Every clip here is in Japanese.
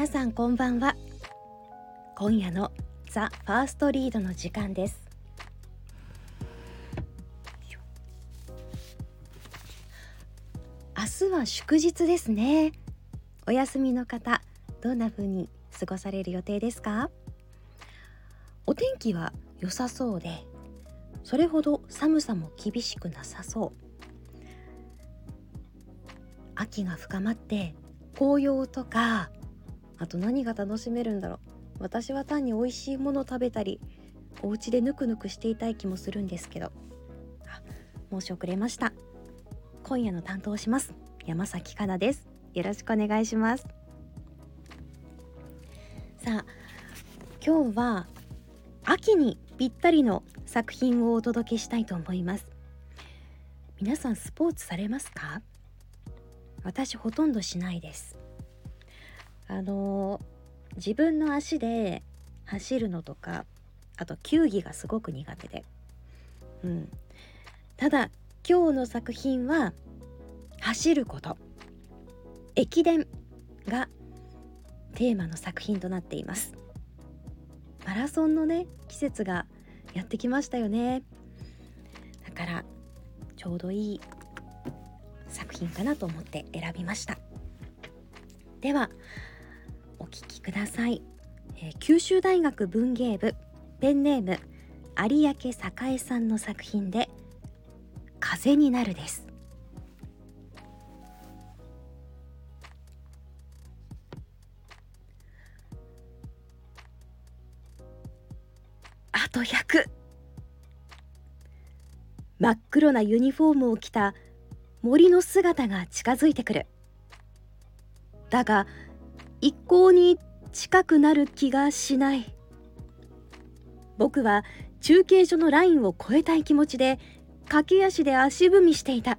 皆さんこんばんは。今夜のザ・ファーストリードの時間です。明日は祝日ですね。お休みの方どんな風に過ごされる予定ですか？お天気は良さそうでそれほど寒さも厳しくなさそう。秋が深まって紅葉とかあと何が楽しめるんだろう。私は単に美味しいものを食べたりお家でぬくぬくしていたい気もするんですけど。あ申し遅れました。今夜の担当します。山崎かなです。よろしくお願いします。さあ今日は秋にぴったりの作品をお届けしたいと思います。皆さんスポーツされますか？私ほとんどしないです。あの自分の足で走るのとかあと球技がすごく苦手で。うん。ただ今日の作品は走ること。駅伝がテーマの作品となっています。マラソンのね季節がやってきましたよね。だからちょうどいい作品かなと思って選びました。ではください、えー、九州大学文芸部ペンネーム有明栄さんの作品で風になるです。あと100真っ黒なユニフォームを着た森の姿が近づいてくる。だが一向に近くなる気がしない。僕は中継所のラインを越えたい気持ちで駆け足で足踏みしていた。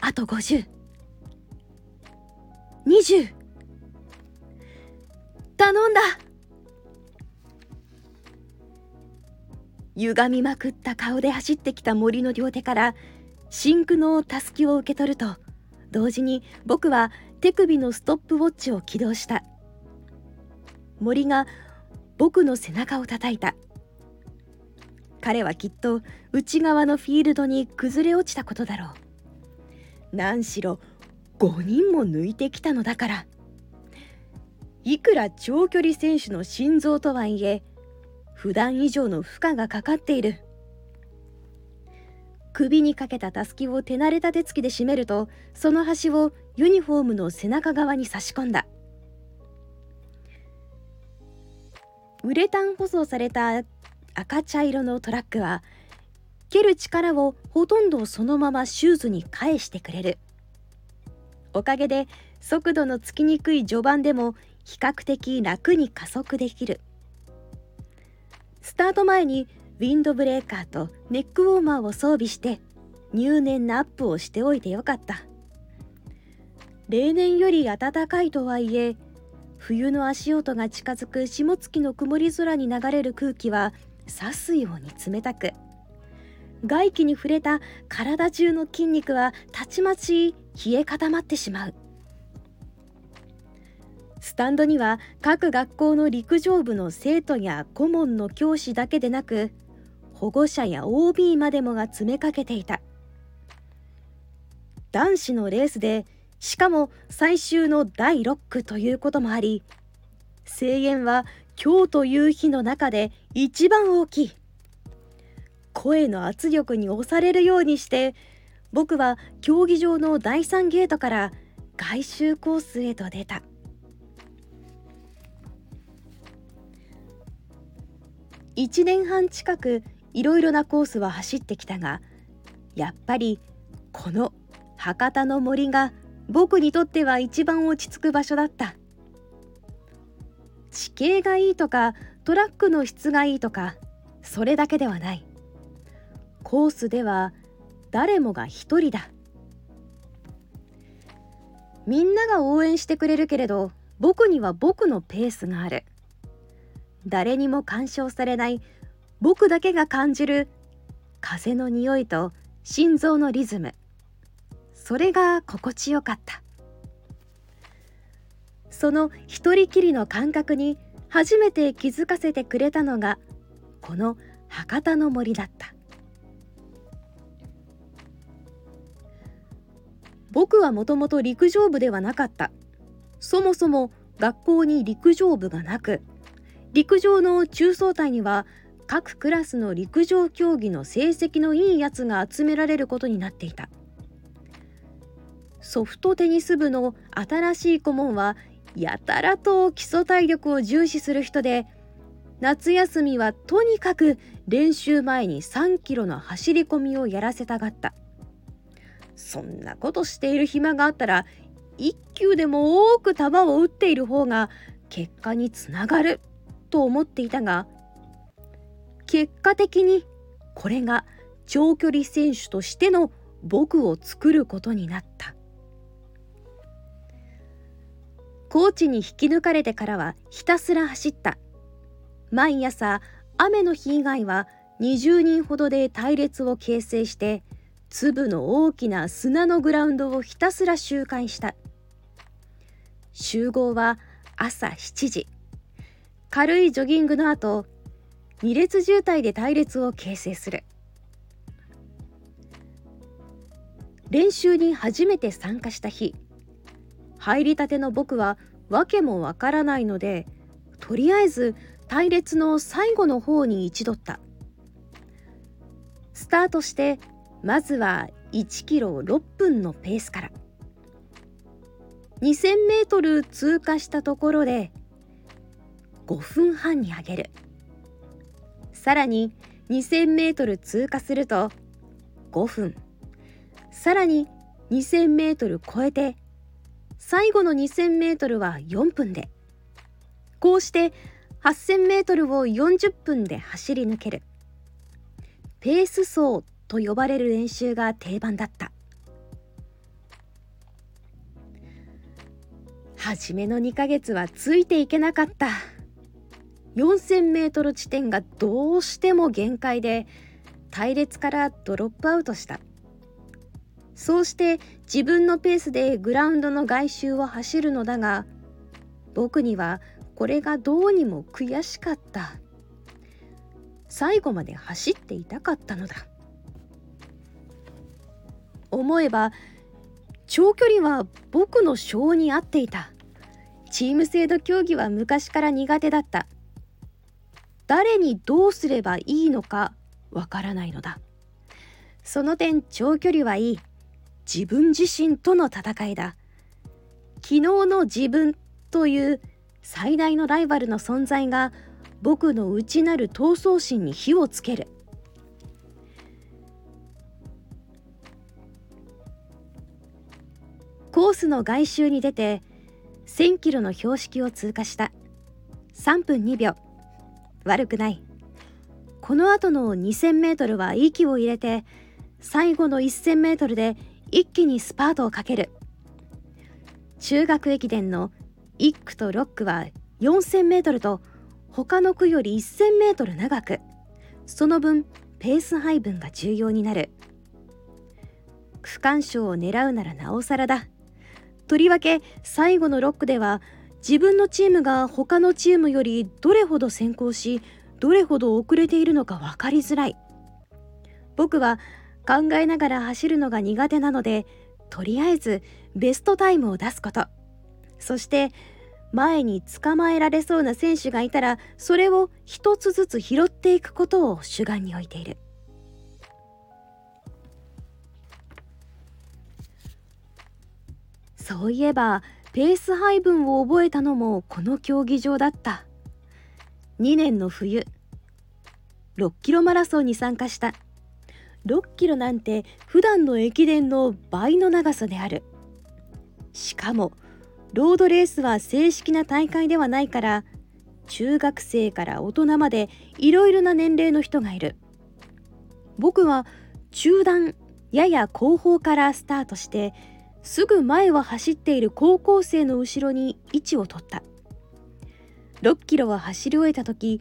あと5020頼んだ。歪みまくった顔で走ってきた森の両手から真空のたすきを受け取ると同時に僕は手首のストップウォッチを起動した。森が僕の背中を叩いた。彼はきっと内側のフィールドに崩れ落ちたことだろう。何しろ5人も抜いてきたのだから。いくら長距離選手の心臓とはいえ普段以上の負荷がかかっている。首にかけたたすきを手慣れた手つきで締めるとその端をユニフォームの背中側に差し込んだ。ウレタン舗装された赤茶色のトラックは蹴る力をほとんどそのままシューズに返してくれる。おかげで速度のつきにくい序盤でも比較的楽に加速できる。スタート前にウィンドブレーカーとネックウォーマーを装備して入念なアップをしておいてよかった。例年より暖かいとはいえ冬の足音が近づく下月の曇り空に流れる空気は刺すように冷たく。外気に触れた体中の筋肉はたちまち冷え固まってしまう。スタンドには各学校の陸上部の生徒や顧問の教師だけでなく保護者や OB までもが詰めかけていた男子のレースでしかも最終の第6区ということもあり声援は今日という日の中で一番大きい声の圧力に押されるようにして僕は競技場の第3ゲートから外周コースへと出た。1年半近くいろいろなコースは走ってきたがやっぱりこの博多の森が僕にとっては一番落ち着く場所だった。地形がいいとかトラックの質がいいとかそれだけではない。コースでは誰もが一人だ。みんなが応援してくれるけれど僕には僕のペースがある。誰にも干渉されない僕だけが感じる風の匂いと心臓のリズム。それが心地よかった。その一人きりの感覚に初めて気づかせてくれたのがこの博多の森だった。僕はもともと陸上部ではなかった。そもそも学校に陸上部がなく陸上の中層隊には各クラスの陸上競技の成績のいいやつが集められることになっていた。ソフトテニス部の新しい顧問はやたらと基礎体力を重視する人で夏休みはとにかく練習前に3キロの走り込みをやらせたがった。そんなことしている暇があったら1球でも多く球を打っている方が結果につながると思っていたが結果的にこれが長距離選手としての僕を作ることになった。コーチに引き抜かれてからはひたすら走った。毎朝雨の日以外は20人ほどで隊列を形成して粒の大きな砂のグラウンドをひたすら周回した。集合は朝7時。軽いジョギングの後2列渋滞で隊列を形成する。練習に初めて参加した日入りたての僕は訳もわからないのでとりあえず隊列の最後の方に一度った。スタートしてまずは1キロ6分のペースから。2000メートル通過したところで5分半に上げる。さらに2000メートル通過すると5分。さらに2000メートル超えて最後の2000メートルは4分で。こうして8000メートルを40分で走り抜ける。ペース走と呼ばれる練習が定番だった。初めの2ヶ月はついていけなかった。4000メートル地点がどうしても限界で隊列からドロップアウトした。そうして自分のペースでグラウンドの外周を走るのだが僕にはこれがどうにも悔しかった。最後まで走っていたかったのだ。思えば長距離は僕の性に合っていた。チーム制度競技は昔から苦手だった。誰にどうすればいいのかわからないのだ。その点長距離はいい。自分自身との戦いだ。昨日の自分という最大のライバルの存在が僕の内なる闘争心に火をつける。コースの外周に出て1000キロの標識を通過した。3分2秒。悪くない。この後の2000メートルは息を入れて最後の1000メートルで一気にスパートをかける。中学駅伝の1区と6区は4000メートルと他の区より1000メートル長くその分ペース配分が重要になる。区間賞を狙うならなおさらだ。とりわけ最後の6区では自分のチームが他のチームよりどれほど先行しどれほど遅れているのか分かりづらい。僕は考えながら走るのが苦手なのでとりあえずベストタイムを出すこと。そして前に捕まえられそうな選手がいたらそれを一つずつ拾っていくことを主眼に置いている。そういえばペース配分を覚えたのもこの競技場だった。2年の冬6キロマラソンに参加した。6キロなんて普段の駅伝の倍の長さである。しかもロードレースは正式な大会ではないから中学生から大人までいろいろな年齢の人がいる。僕は中段やや後方からスタートしてすぐ前を走っている高校生の後ろに位置を取った。6キロを走り終えた時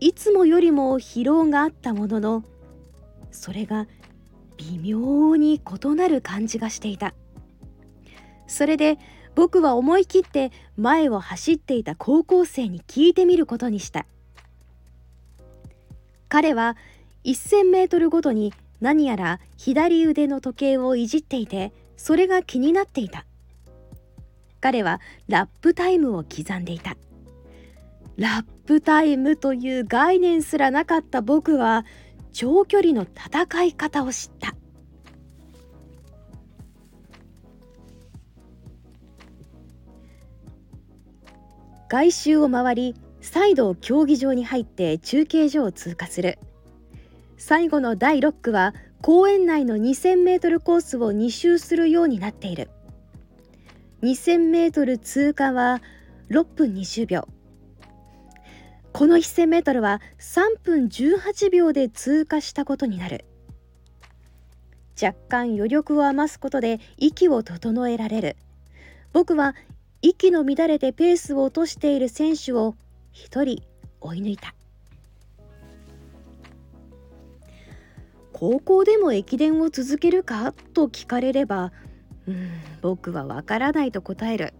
いつもよりも疲労があったもののそれが微妙に異なる感じがしていた。それで僕は思い切って前を走っていた高校生に聞いてみることにした。彼は1000メートルごとに何やら左腕の時計をいじっていてそれが気になっていた。彼はラップタイムを刻んでいた。ラップタイムという概念すらなかった僕は長距離の戦い方を知った。外周を回り再度競技場に入って中継所を通過する。最後の第6区は公園内の 2000m コースを2周するようになっている。2000m 通過は6分20秒。この 1000m は3分18秒で通過したことになる。若干余力を余すことで息を整えられる。僕は息の乱れてペースを落としている選手を一人追い抜いた。高校でも駅伝を続けるか？と聞かれればうん僕はわからないと答える。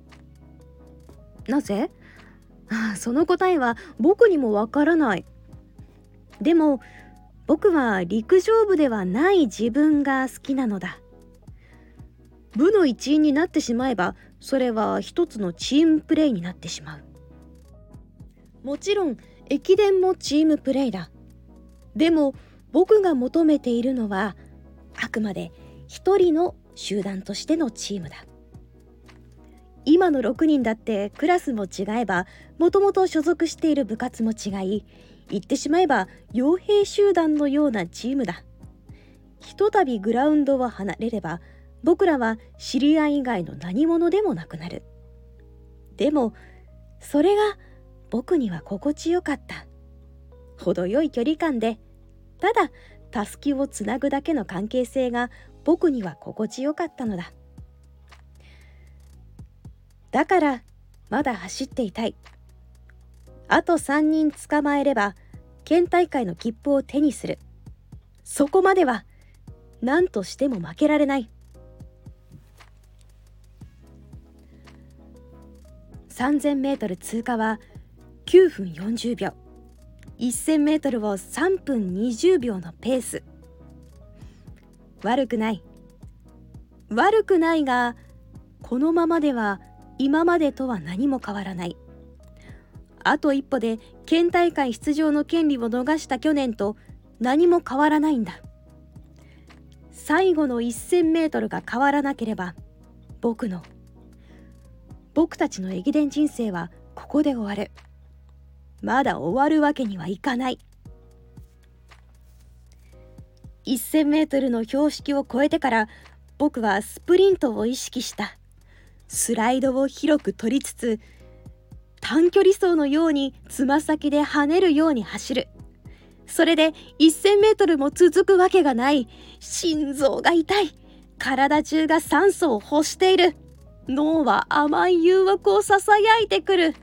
なぜ？あその答えは僕にもわからない。でも僕は陸上部ではない自分が好きなのだ。部の一員になってしまえばそれは一つのチームプレイになってしまう。もちろん駅伝もチームプレイだ。でも僕が求めているのはあくまで一人の集団としてのチームだ。今の6人だってクラスも違えばもともと所属している部活も違い言ってしまえば傭兵集団のようなチームだ。ひとたびグラウンドを離れれば僕らは知り合い以外の何者でもなくなる。でもそれが僕には心地よかった。程よい距離感でただたすきをつなぐだけの関係性が僕には心地よかったのだ。だからまだ走っていたい。あと3人捕まえれば県大会の切符を手にする。そこまでは何としても負けられない。3000メートル通過は9分40秒。1000メートルを3分20秒のペース。悪くない。悪くないがこのままでは今までとは何も変わらない。あと一歩で県大会出場の権利を逃した去年と何も変わらないんだ。最後の1000メートルが変わらなければ僕の僕たちの駅伝人生はここで終わる。まだ終わるわけにはいかない。1000メートルの標識を越えてから僕はスプリントを意識した。スライドを広く取りつつ短距離走のようにつま先で跳ねるように走る。それで1000メートルも続くわけがない。心臓が痛い。体中が酸素を欲している。脳は甘い誘惑をささやいてくる。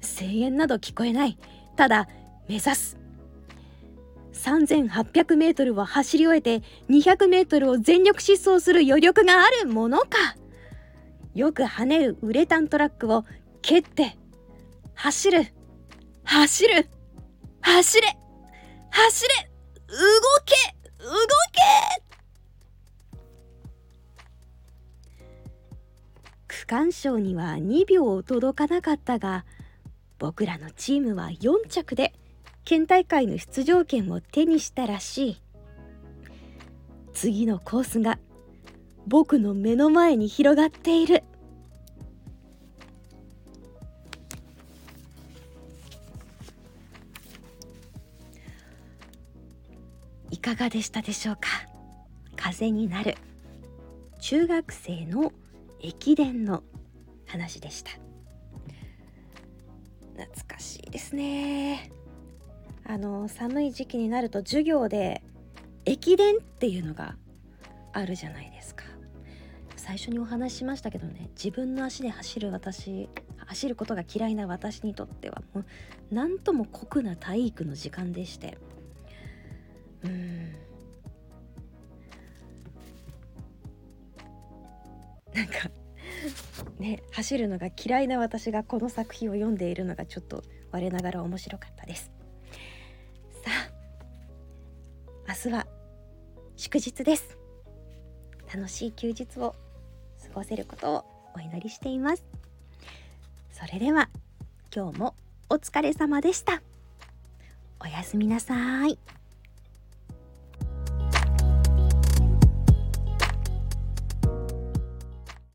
声援など聞こえない。ただ目指す。3800メートルを走り終えて200メートルを全力疾走する余力があるものか。よく跳ねるウレタントラックを蹴って走る。走る。走れ。走れ。動け。動け。区間賞には2秒届かなかったが僕らのチームは4着で県大会の出場権を手にしたらしい。次のコースが僕の目の前に広がっている。いかがでしたでしょうか？風になる中学生の駅伝の話でした。懐かしいですね。あの寒い時期になると授業で駅伝っていうのがあるじゃないですか。最初にお話ししましたけどね自分の足で走る私走ることが嫌いな私にとってはもう何とも酷な体育の時間でして。うん。なんかね走るのが嫌いな私がこの作品を読んでいるのがちょっと我ながら面白かったです。さあ明日は祝日です。楽しい休日を過ごせることをお祈りしています。それでは今日もお疲れ様でした。おやすみなさい。